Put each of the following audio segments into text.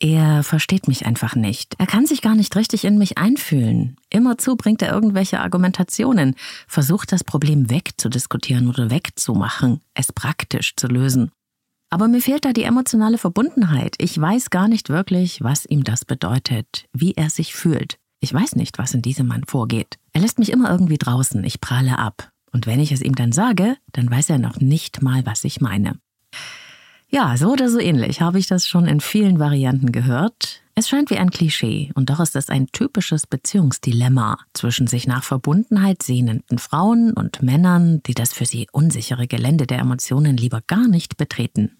Er versteht mich einfach nicht. Er kann sich gar nicht richtig in mich einfühlen. Immerzu bringt er irgendwelche Argumentationen, versucht das Problem wegzudiskutieren oder wegzumachen, es praktisch zu lösen. Aber mir fehlt da die emotionale Verbundenheit. Ich weiß gar nicht wirklich, was ihm das bedeutet, wie er sich fühlt. Ich weiß nicht, was in diesem Mann vorgeht. Er lässt mich immer irgendwie draußen, ich prahle ab. Und wenn ich es ihm dann sage, dann weiß er noch nicht mal, was ich meine. Ja, so oder so ähnlich habe ich das schon in vielen Varianten gehört. Es scheint wie ein Klischee, und doch ist es ein typisches Beziehungsdilemma zwischen sich nach Verbundenheit sehnenden Frauen und Männern, die das für sie unsichere Gelände der Emotionen lieber gar nicht betreten.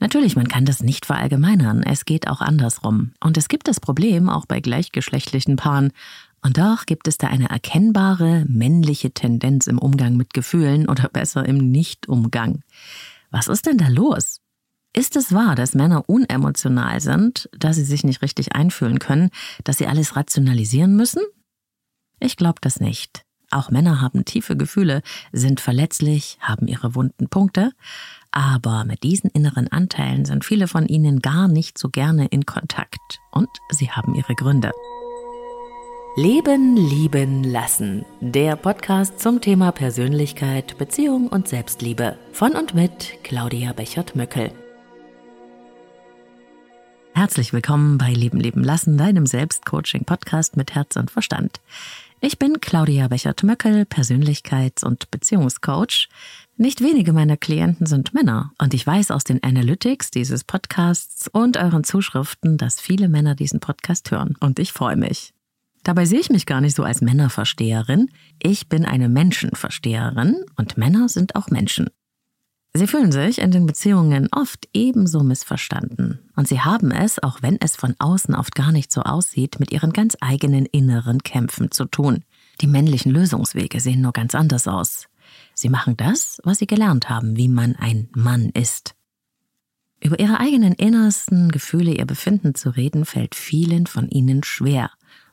Natürlich, man kann das nicht verallgemeinern, es geht auch andersrum. Und es gibt das Problem auch bei gleichgeschlechtlichen Paaren, und doch gibt es da eine erkennbare männliche Tendenz im Umgang mit Gefühlen oder besser im Nichtumgang. Was ist denn da los? Ist es wahr, dass Männer unemotional sind, dass sie sich nicht richtig einfühlen können, dass sie alles rationalisieren müssen? Ich glaube das nicht. Auch Männer haben tiefe Gefühle, sind verletzlich, haben ihre wunden Punkte, aber mit diesen inneren Anteilen sind viele von ihnen gar nicht so gerne in Kontakt und sie haben ihre Gründe. Leben, lieben, lassen. Der Podcast zum Thema Persönlichkeit, Beziehung und Selbstliebe. Von und mit Claudia Bechert-Möckel. Herzlich willkommen bei Leben, leben, lassen, deinem Selbstcoaching-Podcast mit Herz und Verstand. Ich bin Claudia Bechert-Möckel, Persönlichkeits- und Beziehungscoach. Nicht wenige meiner Klienten sind Männer und ich weiß aus den Analytics dieses Podcasts und euren Zuschriften, dass viele Männer diesen Podcast hören und ich freue mich. Dabei sehe ich mich gar nicht so als Männerversteherin. Ich bin eine Menschenversteherin und Männer sind auch Menschen. Sie fühlen sich in den Beziehungen oft ebenso missverstanden. Und sie haben es, auch wenn es von außen oft gar nicht so aussieht, mit ihren ganz eigenen inneren Kämpfen zu tun. Die männlichen Lösungswege sehen nur ganz anders aus. Sie machen das, was sie gelernt haben, wie man ein Mann ist. Über ihre eigenen innersten Gefühle, ihr Befinden zu reden, fällt vielen von ihnen schwer.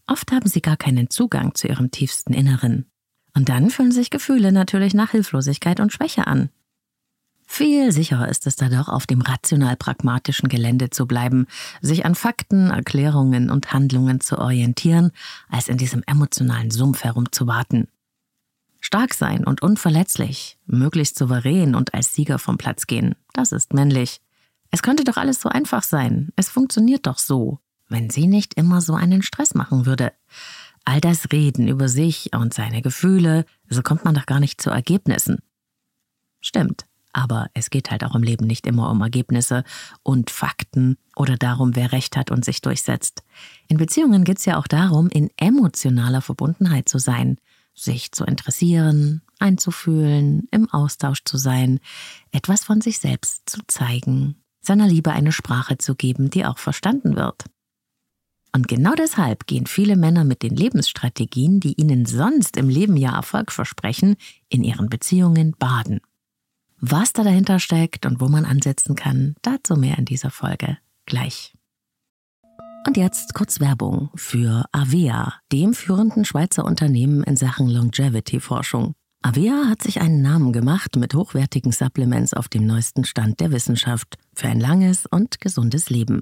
Oft haben sie gar keinen Zugang zu ihrem tiefsten Inneren. Und dann fühlen sich Gefühle natürlich nach Hilflosigkeit und Schwäche an. Viel sicherer ist es dadurch, auf dem rational-pragmatischen Gelände zu bleiben, sich an Fakten, Erklärungen und Handlungen zu orientieren, als in diesem emotionalen Sumpf herumzuwarten. Stark sein und unverletzlich, möglichst souverän und als Sieger vom Platz gehen, das ist männlich. Es könnte doch alles so einfach sein, es funktioniert doch so wenn sie nicht immer so einen Stress machen würde. All das Reden über sich und seine Gefühle, so kommt man doch gar nicht zu Ergebnissen. Stimmt, aber es geht halt auch im Leben nicht immer um Ergebnisse und Fakten oder darum, wer recht hat und sich durchsetzt. In Beziehungen geht es ja auch darum, in emotionaler Verbundenheit zu sein, sich zu interessieren, einzufühlen, im Austausch zu sein, etwas von sich selbst zu zeigen, seiner Liebe eine Sprache zu geben, die auch verstanden wird. Und genau deshalb gehen viele Männer mit den Lebensstrategien, die ihnen sonst im Leben ja Erfolg versprechen, in ihren Beziehungen baden. Was da dahinter steckt und wo man ansetzen kann, dazu mehr in dieser Folge gleich. Und jetzt kurz Werbung für Avea, dem führenden Schweizer Unternehmen in Sachen Longevity-Forschung. Avea hat sich einen Namen gemacht mit hochwertigen Supplements auf dem neuesten Stand der Wissenschaft für ein langes und gesundes Leben.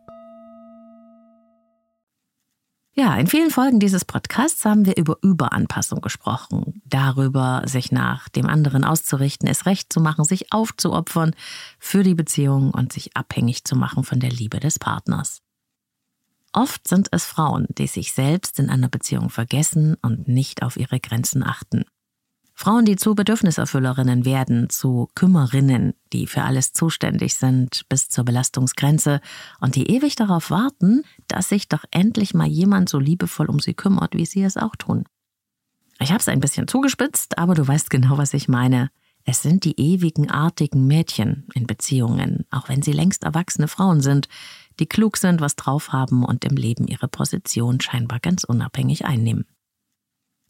Ja, in vielen Folgen dieses Podcasts haben wir über Überanpassung gesprochen, darüber, sich nach dem anderen auszurichten, es recht zu machen, sich aufzuopfern für die Beziehung und sich abhängig zu machen von der Liebe des Partners. Oft sind es Frauen, die sich selbst in einer Beziehung vergessen und nicht auf ihre Grenzen achten. Frauen, die zu Bedürfniserfüllerinnen werden, zu Kümmerinnen, die für alles zuständig sind bis zur Belastungsgrenze und die ewig darauf warten, dass sich doch endlich mal jemand so liebevoll um sie kümmert, wie sie es auch tun. Ich habe es ein bisschen zugespitzt, aber du weißt genau, was ich meine. Es sind die ewigen artigen Mädchen in Beziehungen, auch wenn sie längst erwachsene Frauen sind, die klug sind, was drauf haben und im Leben ihre Position scheinbar ganz unabhängig einnehmen.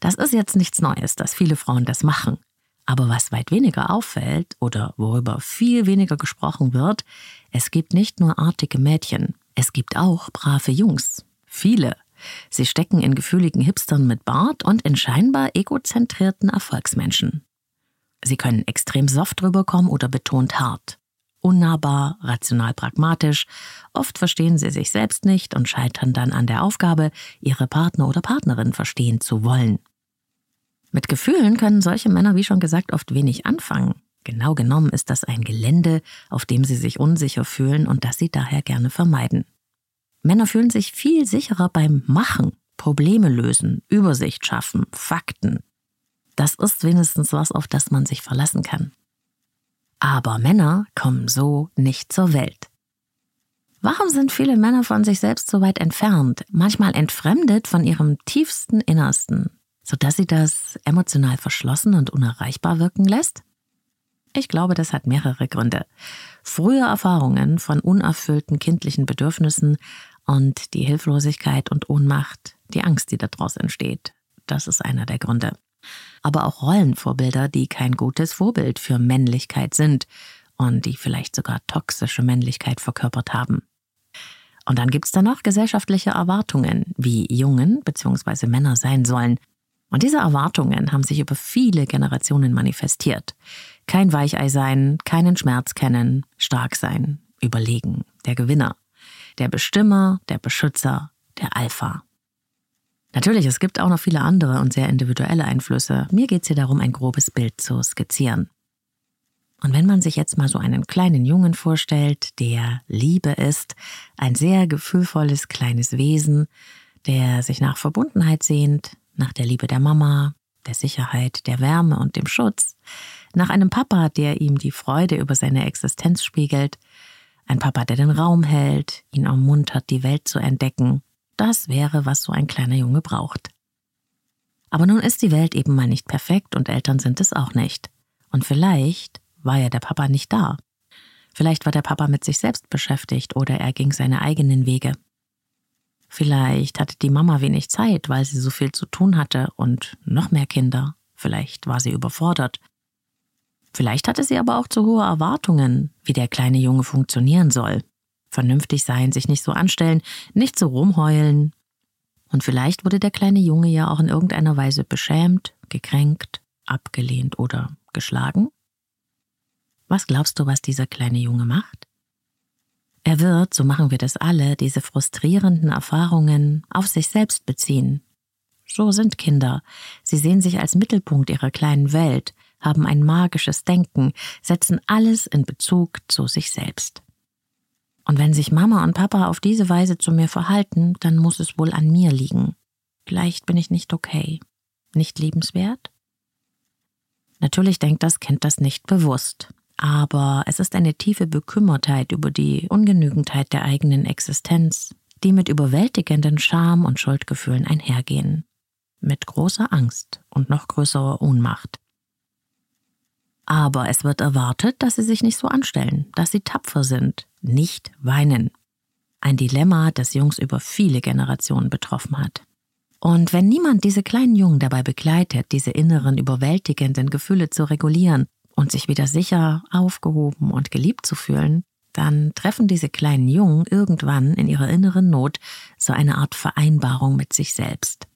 Das ist jetzt nichts Neues, dass viele Frauen das machen. Aber was weit weniger auffällt oder worüber viel weniger gesprochen wird, es gibt nicht nur artige Mädchen, es gibt auch brave Jungs. Viele. Sie stecken in gefühligen Hipstern mit Bart und in scheinbar egozentrierten Erfolgsmenschen. Sie können extrem soft rüberkommen oder betont hart. Unnahbar, rational pragmatisch, oft verstehen sie sich selbst nicht und scheitern dann an der Aufgabe, ihre Partner oder Partnerin verstehen zu wollen. Mit Gefühlen können solche Männer, wie schon gesagt, oft wenig anfangen. Genau genommen ist das ein Gelände, auf dem sie sich unsicher fühlen und das sie daher gerne vermeiden. Männer fühlen sich viel sicherer beim Machen, Probleme lösen, Übersicht schaffen, Fakten. Das ist wenigstens was, auf das man sich verlassen kann. Aber Männer kommen so nicht zur Welt. Warum sind viele Männer von sich selbst so weit entfernt, manchmal entfremdet von ihrem tiefsten Innersten, sodass sie das emotional verschlossen und unerreichbar wirken lässt? Ich glaube, das hat mehrere Gründe. Frühe Erfahrungen von unerfüllten kindlichen Bedürfnissen und die Hilflosigkeit und Ohnmacht, die Angst, die daraus entsteht. Das ist einer der Gründe. Aber auch Rollenvorbilder, die kein gutes Vorbild für Männlichkeit sind und die vielleicht sogar toxische Männlichkeit verkörpert haben. Und dann gibt's da noch gesellschaftliche Erwartungen, wie Jungen bzw. Männer sein sollen, und diese Erwartungen haben sich über viele Generationen manifestiert. Kein Weichei sein, keinen Schmerz kennen, stark sein, überlegen, der Gewinner, der Bestimmer, der Beschützer, der Alpha. Natürlich, es gibt auch noch viele andere und sehr individuelle Einflüsse. Mir geht es hier darum, ein grobes Bild zu skizzieren. Und wenn man sich jetzt mal so einen kleinen Jungen vorstellt, der Liebe ist, ein sehr gefühlvolles kleines Wesen, der sich nach Verbundenheit sehnt, nach der Liebe der Mama, der Sicherheit, der Wärme und dem Schutz, nach einem Papa, der ihm die Freude über seine Existenz spiegelt, ein Papa, der den Raum hält, ihn ermuntert, die Welt zu entdecken, das wäre, was so ein kleiner Junge braucht. Aber nun ist die Welt eben mal nicht perfekt und Eltern sind es auch nicht. Und vielleicht war ja der Papa nicht da. Vielleicht war der Papa mit sich selbst beschäftigt oder er ging seine eigenen Wege. Vielleicht hatte die Mama wenig Zeit, weil sie so viel zu tun hatte und noch mehr Kinder. Vielleicht war sie überfordert. Vielleicht hatte sie aber auch zu hohe Erwartungen, wie der kleine Junge funktionieren soll. Vernünftig sein, sich nicht so anstellen, nicht so rumheulen. Und vielleicht wurde der kleine Junge ja auch in irgendeiner Weise beschämt, gekränkt, abgelehnt oder geschlagen. Was glaubst du, was dieser kleine Junge macht? Er wird, so machen wir das alle, diese frustrierenden Erfahrungen auf sich selbst beziehen. So sind Kinder. Sie sehen sich als Mittelpunkt ihrer kleinen Welt, haben ein magisches Denken, setzen alles in Bezug zu sich selbst. Und wenn sich Mama und Papa auf diese Weise zu mir verhalten, dann muss es wohl an mir liegen. Vielleicht bin ich nicht okay, nicht liebenswert? Natürlich denkt das Kind das nicht bewusst aber es ist eine tiefe Bekümmertheit über die Ungenügendheit der eigenen Existenz, die mit überwältigenden Scham und Schuldgefühlen einhergehen, mit großer Angst und noch größerer Ohnmacht. Aber es wird erwartet, dass sie sich nicht so anstellen, dass sie tapfer sind, nicht weinen. Ein Dilemma, das Jungs über viele Generationen betroffen hat. Und wenn niemand diese kleinen Jungen dabei begleitet, diese inneren überwältigenden Gefühle zu regulieren, und sich wieder sicher, aufgehoben und geliebt zu fühlen, dann treffen diese kleinen Jungen irgendwann in ihrer inneren Not so eine Art Vereinbarung mit sich selbst.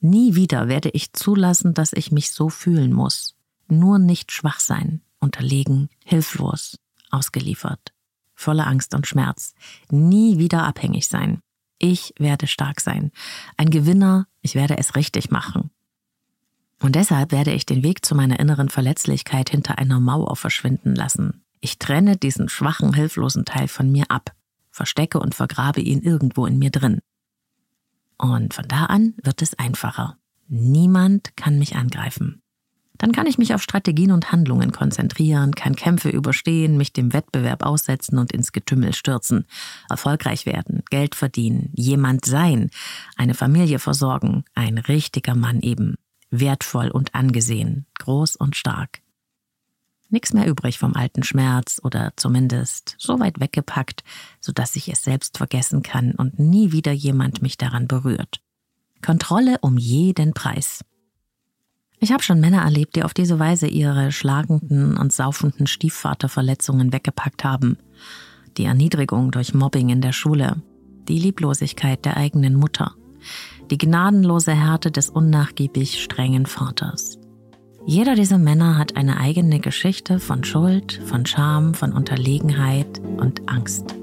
Nie wieder werde ich zulassen, dass ich mich so fühlen muss. Nur nicht schwach sein, unterlegen, hilflos, ausgeliefert, voller Angst und Schmerz. Nie wieder abhängig sein. Ich werde stark sein. Ein Gewinner, ich werde es richtig machen. Und deshalb werde ich den Weg zu meiner inneren Verletzlichkeit hinter einer Mauer verschwinden lassen. Ich trenne diesen schwachen, hilflosen Teil von mir ab, verstecke und vergrabe ihn irgendwo in mir drin. Und von da an wird es einfacher. Niemand kann mich angreifen. Dann kann ich mich auf Strategien und Handlungen konzentrieren, kann Kämpfe überstehen, mich dem Wettbewerb aussetzen und ins Getümmel stürzen, erfolgreich werden, Geld verdienen, jemand sein, eine Familie versorgen, ein richtiger Mann eben, wertvoll und angesehen, groß und stark. Nix mehr übrig vom alten Schmerz oder zumindest so weit weggepackt, sodass ich es selbst vergessen kann und nie wieder jemand mich daran berührt. Kontrolle um jeden Preis. Ich habe schon Männer erlebt, die auf diese Weise ihre schlagenden und saufenden Stiefvaterverletzungen weggepackt haben. Die Erniedrigung durch Mobbing in der Schule, die Lieblosigkeit der eigenen Mutter, die gnadenlose Härte des unnachgiebig strengen Vaters. Jeder dieser Männer hat eine eigene Geschichte von Schuld, von Scham, von Unterlegenheit und Angst.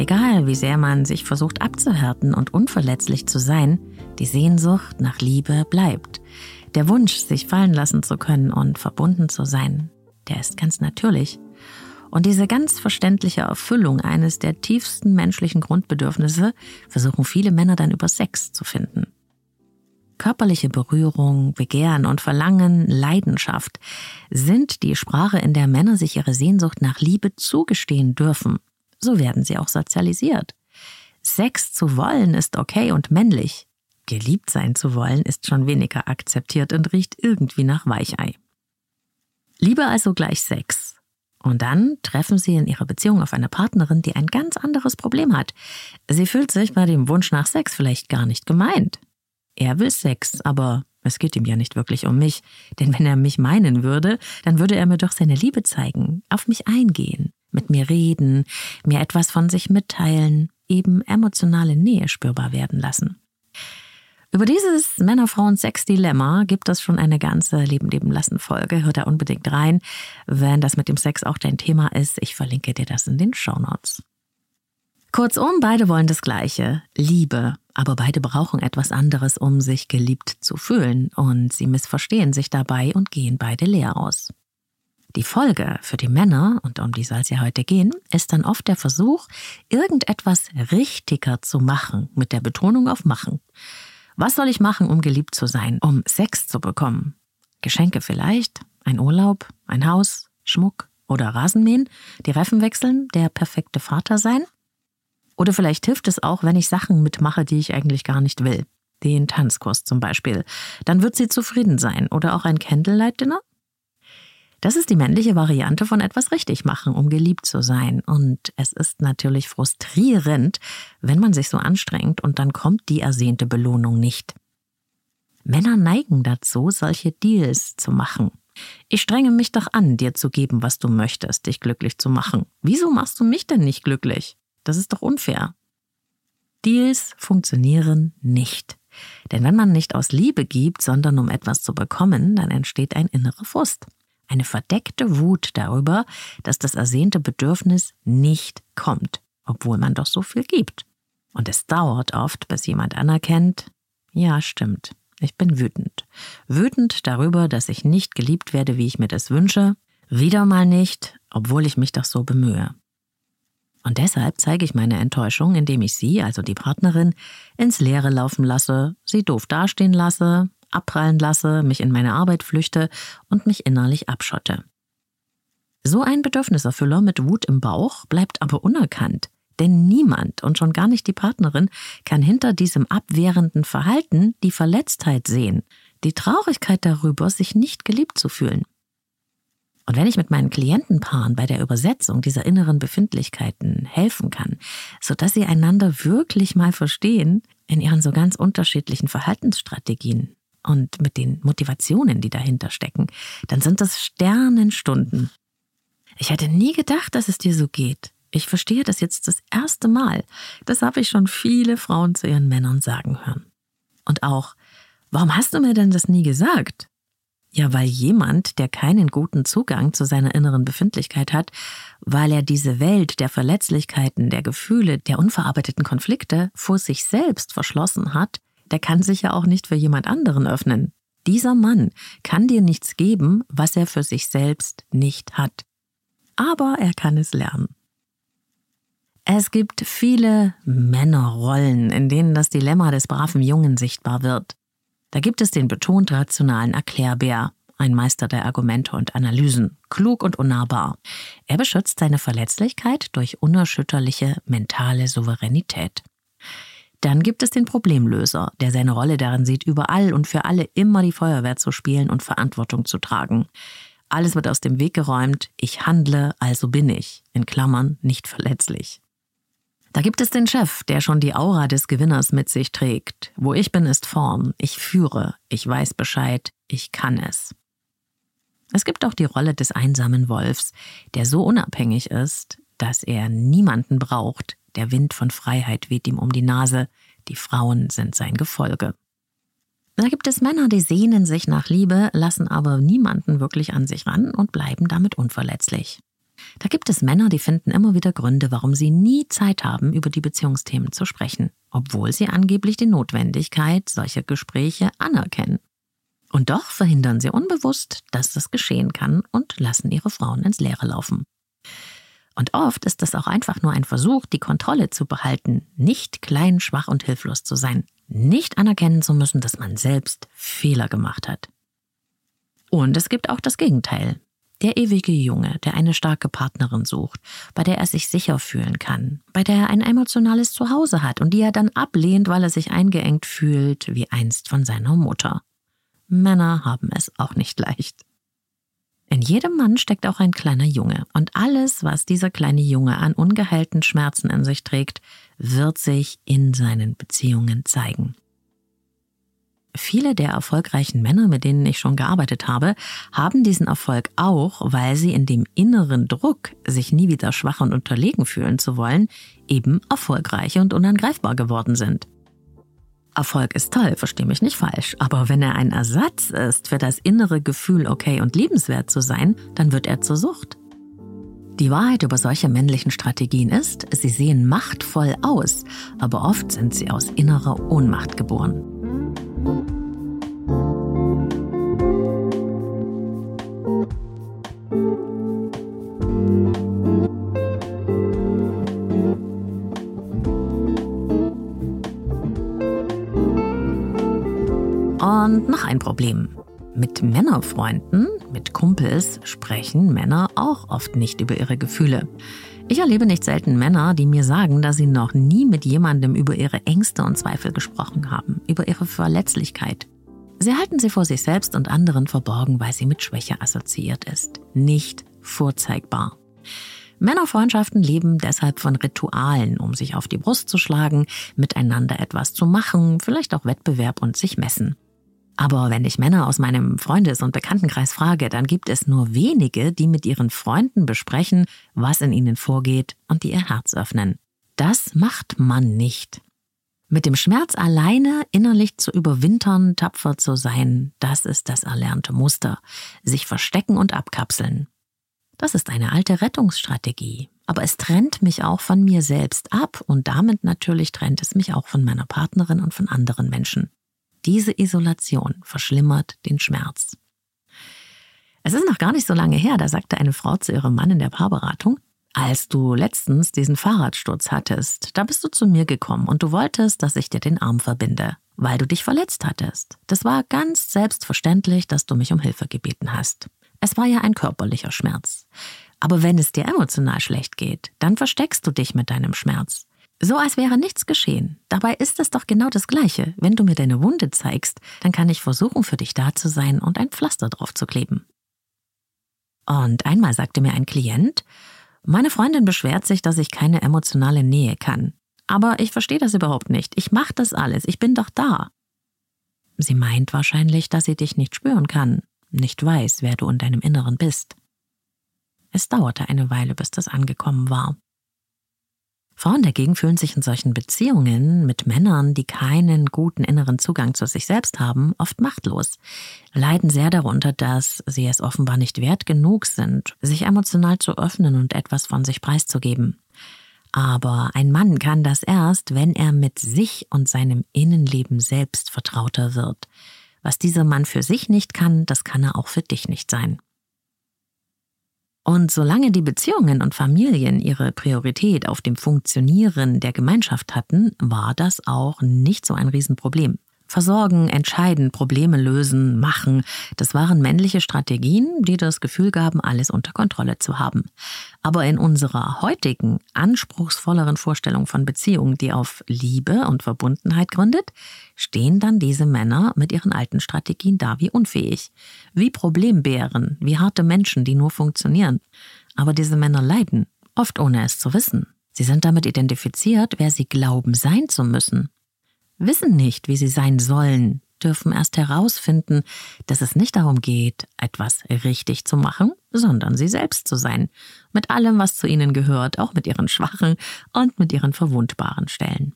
Egal wie sehr man sich versucht abzuhärten und unverletzlich zu sein, die Sehnsucht nach Liebe bleibt. Der Wunsch, sich fallen lassen zu können und verbunden zu sein, der ist ganz natürlich. Und diese ganz verständliche Erfüllung eines der tiefsten menschlichen Grundbedürfnisse versuchen viele Männer dann über Sex zu finden. Körperliche Berührung, Begehren und Verlangen, Leidenschaft sind die Sprache, in der Männer sich ihre Sehnsucht nach Liebe zugestehen dürfen so werden sie auch sozialisiert. Sex zu wollen ist okay und männlich. Geliebt sein zu wollen ist schon weniger akzeptiert und riecht irgendwie nach Weichei. Liebe also gleich Sex. Und dann treffen sie in ihrer Beziehung auf eine Partnerin, die ein ganz anderes Problem hat. Sie fühlt sich bei dem Wunsch nach Sex vielleicht gar nicht gemeint. Er will Sex, aber es geht ihm ja nicht wirklich um mich, denn wenn er mich meinen würde, dann würde er mir doch seine Liebe zeigen, auf mich eingehen mit mir reden, mir etwas von sich mitteilen, eben emotionale Nähe spürbar werden lassen. Über dieses Männer-Frauen-Sex-Dilemma gibt es schon eine ganze Leben leben lassen Folge. Hör da unbedingt rein, wenn das mit dem Sex auch dein Thema ist. Ich verlinke dir das in den Show Notes. Kurzum, beide wollen das Gleiche, Liebe, aber beide brauchen etwas anderes, um sich geliebt zu fühlen, und sie missverstehen sich dabei und gehen beide leer aus. Die Folge für die Männer, und um die soll es ja heute gehen, ist dann oft der Versuch, irgendetwas richtiger zu machen, mit der Betonung auf machen. Was soll ich machen, um geliebt zu sein, um Sex zu bekommen? Geschenke vielleicht, ein Urlaub, ein Haus, Schmuck oder Rasenmähen, die Reifen wechseln, der perfekte Vater sein? Oder vielleicht hilft es auch, wenn ich Sachen mitmache, die ich eigentlich gar nicht will. Den Tanzkurs zum Beispiel. Dann wird sie zufrieden sein. Oder auch ein Candlelight-Dinner? Das ist die männliche Variante von etwas richtig machen, um geliebt zu sein. Und es ist natürlich frustrierend, wenn man sich so anstrengt und dann kommt die ersehnte Belohnung nicht. Männer neigen dazu, solche Deals zu machen. Ich strenge mich doch an, dir zu geben, was du möchtest, dich glücklich zu machen. Wieso machst du mich denn nicht glücklich? Das ist doch unfair. Deals funktionieren nicht. Denn wenn man nicht aus Liebe gibt, sondern um etwas zu bekommen, dann entsteht ein innerer Frust eine verdeckte Wut darüber, dass das ersehnte Bedürfnis nicht kommt, obwohl man doch so viel gibt. Und es dauert oft, bis jemand anerkennt, ja, stimmt, ich bin wütend. Wütend darüber, dass ich nicht geliebt werde, wie ich mir das wünsche, wieder mal nicht, obwohl ich mich doch so bemühe. Und deshalb zeige ich meine Enttäuschung, indem ich sie, also die Partnerin, ins Leere laufen lasse, sie doof dastehen lasse, abprallen lasse, mich in meine Arbeit flüchte und mich innerlich abschotte. So ein Bedürfniserfüller mit Wut im Bauch bleibt aber unerkannt, denn niemand und schon gar nicht die Partnerin kann hinter diesem abwehrenden Verhalten die Verletztheit sehen, die Traurigkeit darüber, sich nicht geliebt zu fühlen. Und wenn ich mit meinen Klientenpaaren bei der Übersetzung dieser inneren Befindlichkeiten helfen kann, sodass sie einander wirklich mal verstehen in ihren so ganz unterschiedlichen Verhaltensstrategien, und mit den Motivationen, die dahinter stecken, dann sind das Sternenstunden. Ich hätte nie gedacht, dass es dir so geht. Ich verstehe das jetzt das erste Mal. Das habe ich schon viele Frauen zu ihren Männern sagen hören. Und auch, warum hast du mir denn das nie gesagt? Ja, weil jemand, der keinen guten Zugang zu seiner inneren Befindlichkeit hat, weil er diese Welt der Verletzlichkeiten, der Gefühle, der unverarbeiteten Konflikte vor sich selbst verschlossen hat, der kann sich ja auch nicht für jemand anderen öffnen. Dieser Mann kann dir nichts geben, was er für sich selbst nicht hat. Aber er kann es lernen. Es gibt viele Männerrollen, in denen das Dilemma des braven Jungen sichtbar wird. Da gibt es den betont rationalen Erklärbär, ein Meister der Argumente und Analysen, klug und unnahbar. Er beschützt seine Verletzlichkeit durch unerschütterliche mentale Souveränität. Dann gibt es den Problemlöser, der seine Rolle darin sieht, überall und für alle immer die Feuerwehr zu spielen und Verantwortung zu tragen. Alles wird aus dem Weg geräumt, ich handle, also bin ich, in Klammern nicht verletzlich. Da gibt es den Chef, der schon die Aura des Gewinners mit sich trägt. Wo ich bin, ist Form. Ich führe. Ich weiß Bescheid. Ich kann es. Es gibt auch die Rolle des einsamen Wolfs, der so unabhängig ist, dass er niemanden braucht. Der Wind von Freiheit weht ihm um die Nase. Die Frauen sind sein Gefolge. Da gibt es Männer, die sehnen sich nach Liebe, lassen aber niemanden wirklich an sich ran und bleiben damit unverletzlich. Da gibt es Männer, die finden immer wieder Gründe, warum sie nie Zeit haben, über die Beziehungsthemen zu sprechen, obwohl sie angeblich die Notwendigkeit solcher Gespräche anerkennen. Und doch verhindern sie unbewusst, dass das geschehen kann und lassen ihre Frauen ins Leere laufen. Und oft ist es auch einfach nur ein Versuch, die Kontrolle zu behalten, nicht klein, schwach und hilflos zu sein, nicht anerkennen zu müssen, dass man selbst Fehler gemacht hat. Und es gibt auch das Gegenteil. Der ewige Junge, der eine starke Partnerin sucht, bei der er sich sicher fühlen kann, bei der er ein emotionales Zuhause hat und die er dann ablehnt, weil er sich eingeengt fühlt, wie einst von seiner Mutter. Männer haben es auch nicht leicht. In jedem Mann steckt auch ein kleiner Junge, und alles, was dieser kleine Junge an ungeheilten Schmerzen in sich trägt, wird sich in seinen Beziehungen zeigen. Viele der erfolgreichen Männer, mit denen ich schon gearbeitet habe, haben diesen Erfolg auch, weil sie in dem inneren Druck, sich nie wieder schwach und unterlegen fühlen zu wollen, eben erfolgreich und unangreifbar geworden sind. Erfolg ist toll, versteh mich nicht falsch, aber wenn er ein Ersatz ist für das innere Gefühl, okay und liebenswert zu sein, dann wird er zur Sucht. Die Wahrheit über solche männlichen Strategien ist, sie sehen machtvoll aus, aber oft sind sie aus innerer Ohnmacht geboren. Problem. Mit Männerfreunden, mit Kumpels sprechen Männer auch oft nicht über ihre Gefühle. Ich erlebe nicht selten Männer, die mir sagen, dass sie noch nie mit jemandem über ihre Ängste und Zweifel gesprochen haben, über ihre Verletzlichkeit. Sie halten sie vor sich selbst und anderen verborgen, weil sie mit Schwäche assoziiert ist. Nicht vorzeigbar. Männerfreundschaften leben deshalb von Ritualen, um sich auf die Brust zu schlagen, miteinander etwas zu machen, vielleicht auch Wettbewerb und sich messen. Aber wenn ich Männer aus meinem Freundes- und Bekanntenkreis frage, dann gibt es nur wenige, die mit ihren Freunden besprechen, was in ihnen vorgeht und die ihr Herz öffnen. Das macht man nicht. Mit dem Schmerz alleine innerlich zu überwintern, tapfer zu sein, das ist das erlernte Muster. Sich verstecken und abkapseln. Das ist eine alte Rettungsstrategie. Aber es trennt mich auch von mir selbst ab und damit natürlich trennt es mich auch von meiner Partnerin und von anderen Menschen. Diese Isolation verschlimmert den Schmerz. Es ist noch gar nicht so lange her, da sagte eine Frau zu ihrem Mann in der Paarberatung, als du letztens diesen Fahrradsturz hattest, da bist du zu mir gekommen und du wolltest, dass ich dir den Arm verbinde, weil du dich verletzt hattest. Das war ganz selbstverständlich, dass du mich um Hilfe gebeten hast. Es war ja ein körperlicher Schmerz. Aber wenn es dir emotional schlecht geht, dann versteckst du dich mit deinem Schmerz. So als wäre nichts geschehen. Dabei ist es doch genau das Gleiche. Wenn du mir deine Wunde zeigst, dann kann ich versuchen, für dich da zu sein und ein Pflaster drauf zu kleben. Und einmal sagte mir ein Klient, meine Freundin beschwert sich, dass ich keine emotionale Nähe kann. Aber ich verstehe das überhaupt nicht. Ich mache das alles. Ich bin doch da. Sie meint wahrscheinlich, dass sie dich nicht spüren kann, nicht weiß, wer du in deinem Inneren bist. Es dauerte eine Weile, bis das angekommen war. Frauen dagegen fühlen sich in solchen Beziehungen mit Männern, die keinen guten inneren Zugang zu sich selbst haben, oft machtlos, leiden sehr darunter, dass sie es offenbar nicht wert genug sind, sich emotional zu öffnen und etwas von sich preiszugeben. Aber ein Mann kann das erst, wenn er mit sich und seinem Innenleben selbst vertrauter wird. Was dieser Mann für sich nicht kann, das kann er auch für dich nicht sein. Und solange die Beziehungen und Familien ihre Priorität auf dem Funktionieren der Gemeinschaft hatten, war das auch nicht so ein Riesenproblem. Versorgen, entscheiden, Probleme lösen, machen, das waren männliche Strategien, die das Gefühl gaben, alles unter Kontrolle zu haben. Aber in unserer heutigen, anspruchsvolleren Vorstellung von Beziehungen, die auf Liebe und Verbundenheit gründet, stehen dann diese Männer mit ihren alten Strategien da wie unfähig, wie Problembären, wie harte Menschen, die nur funktionieren. Aber diese Männer leiden, oft ohne es zu wissen. Sie sind damit identifiziert, wer sie glauben sein zu müssen wissen nicht, wie sie sein sollen, dürfen erst herausfinden, dass es nicht darum geht, etwas richtig zu machen, sondern sie selbst zu sein, mit allem, was zu ihnen gehört, auch mit ihren schwachen und mit ihren verwundbaren Stellen.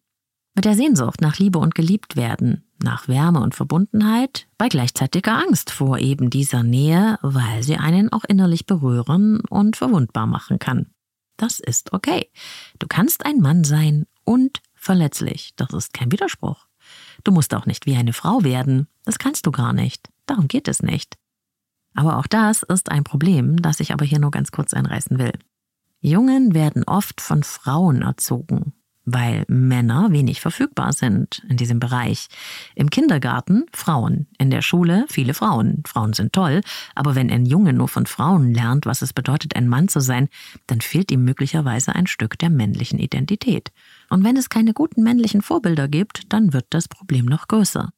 Mit der Sehnsucht nach Liebe und geliebt werden, nach Wärme und Verbundenheit, bei gleichzeitiger Angst vor eben dieser Nähe, weil sie einen auch innerlich berühren und verwundbar machen kann. Das ist okay. Du kannst ein Mann sein und verletzlich. Das ist kein Widerspruch. Du musst auch nicht wie eine Frau werden. Das kannst du gar nicht. Darum geht es nicht. Aber auch das ist ein Problem, das ich aber hier nur ganz kurz einreißen will. Jungen werden oft von Frauen erzogen weil Männer wenig verfügbar sind in diesem Bereich. Im Kindergarten Frauen, in der Schule viele Frauen. Frauen sind toll, aber wenn ein Junge nur von Frauen lernt, was es bedeutet, ein Mann zu sein, dann fehlt ihm möglicherweise ein Stück der männlichen Identität. Und wenn es keine guten männlichen Vorbilder gibt, dann wird das Problem noch größer.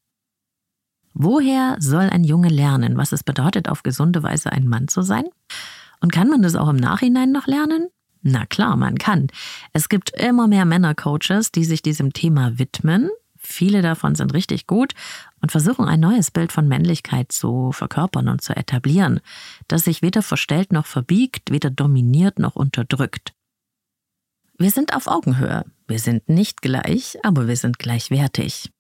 Woher soll ein Junge lernen, was es bedeutet, auf gesunde Weise ein Mann zu sein? Und kann man das auch im Nachhinein noch lernen? Na klar, man kann. Es gibt immer mehr Männercoaches, die sich diesem Thema widmen. Viele davon sind richtig gut und versuchen ein neues Bild von Männlichkeit zu verkörpern und zu etablieren, das sich weder verstellt noch verbiegt, weder dominiert noch unterdrückt. Wir sind auf Augenhöhe. Wir sind nicht gleich, aber wir sind gleichwertig.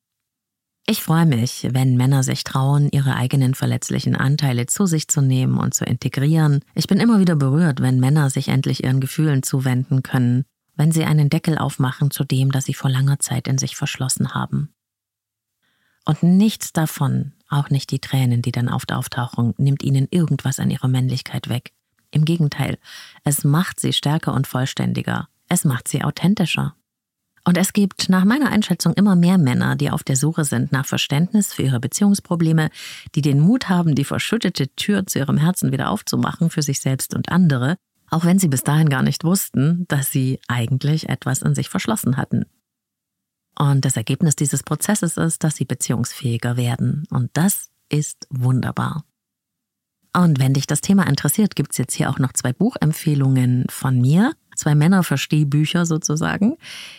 Ich freue mich, wenn Männer sich trauen, ihre eigenen verletzlichen Anteile zu sich zu nehmen und zu integrieren. Ich bin immer wieder berührt, wenn Männer sich endlich ihren Gefühlen zuwenden können, wenn sie einen Deckel aufmachen zu dem, das sie vor langer Zeit in sich verschlossen haben. Und nichts davon, auch nicht die Tränen, die dann oft auftauchen, nimmt ihnen irgendwas an ihrer Männlichkeit weg. Im Gegenteil, es macht sie stärker und vollständiger. Es macht sie authentischer. Und es gibt nach meiner Einschätzung immer mehr Männer, die auf der Suche sind nach Verständnis für ihre Beziehungsprobleme, die den Mut haben, die verschüttete Tür zu ihrem Herzen wieder aufzumachen für sich selbst und andere, auch wenn sie bis dahin gar nicht wussten, dass sie eigentlich etwas in sich verschlossen hatten. Und das Ergebnis dieses Prozesses ist, dass sie beziehungsfähiger werden. Und das ist wunderbar. Und wenn dich das Thema interessiert, gibt's jetzt hier auch noch zwei Buchempfehlungen von mir zwei Männerverstehbücher sozusagen.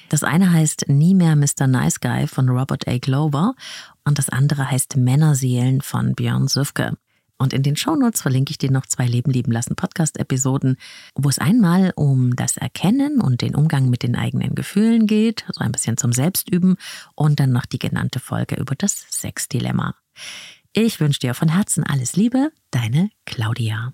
Das eine heißt Nie mehr Mr. Nice Guy von Robert A. Glover und das andere heißt Männerseelen von Björn Süfke. Und in den Shownotes verlinke ich dir noch zwei Leben lieben lassen Podcast-Episoden, wo es einmal um das Erkennen und den Umgang mit den eigenen Gefühlen geht, so ein bisschen zum Selbstüben und dann noch die genannte Folge über das Sexdilemma. Ich wünsche dir von Herzen alles Liebe, deine Claudia.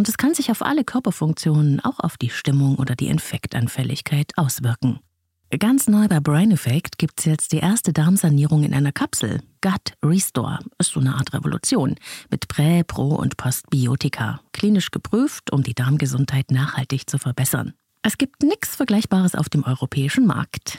Und es kann sich auf alle Körperfunktionen, auch auf die Stimmung oder die Infektanfälligkeit auswirken. Ganz neu bei Brain Effect gibt es jetzt die erste Darmsanierung in einer Kapsel. Gut Restore ist so eine Art Revolution mit Prä-, Pro- und Postbiotika. Klinisch geprüft, um die Darmgesundheit nachhaltig zu verbessern. Es gibt nichts Vergleichbares auf dem europäischen Markt.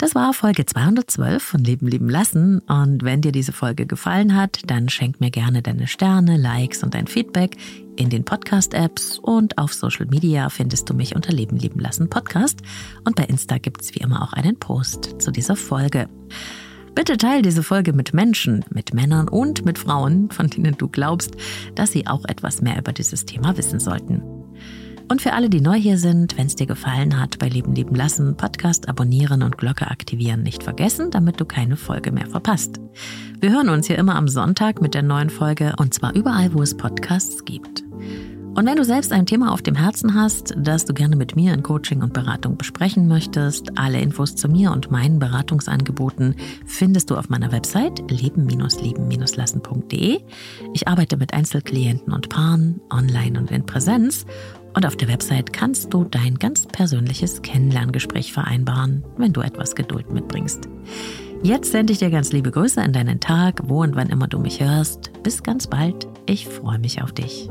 Das war Folge 212 von Leben lieben lassen und wenn dir diese Folge gefallen hat, dann schenk mir gerne deine Sterne, Likes und dein Feedback in den Podcast-Apps und auf Social Media findest du mich unter Leben lieben lassen Podcast und bei Insta gibt's wie immer auch einen Post zu dieser Folge. Bitte teile diese Folge mit Menschen, mit Männern und mit Frauen, von denen du glaubst, dass sie auch etwas mehr über dieses Thema wissen sollten. Und für alle, die neu hier sind, wenn es dir gefallen hat, bei Leben leben lassen, Podcast abonnieren und Glocke aktivieren nicht vergessen, damit du keine Folge mehr verpasst. Wir hören uns hier immer am Sonntag mit der neuen Folge und zwar überall, wo es Podcasts gibt. Und wenn du selbst ein Thema auf dem Herzen hast, das du gerne mit mir in Coaching und Beratung besprechen möchtest, alle Infos zu mir und meinen Beratungsangeboten findest du auf meiner Website leben-leben-lassen.de. Ich arbeite mit Einzelklienten und Paaren, online und in Präsenz und auf der Website kannst du dein ganz persönliches Kennenlerngespräch vereinbaren, wenn du etwas Geduld mitbringst. Jetzt sende ich dir ganz liebe Grüße an deinen Tag, wo und wann immer du mich hörst. Bis ganz bald. Ich freue mich auf dich.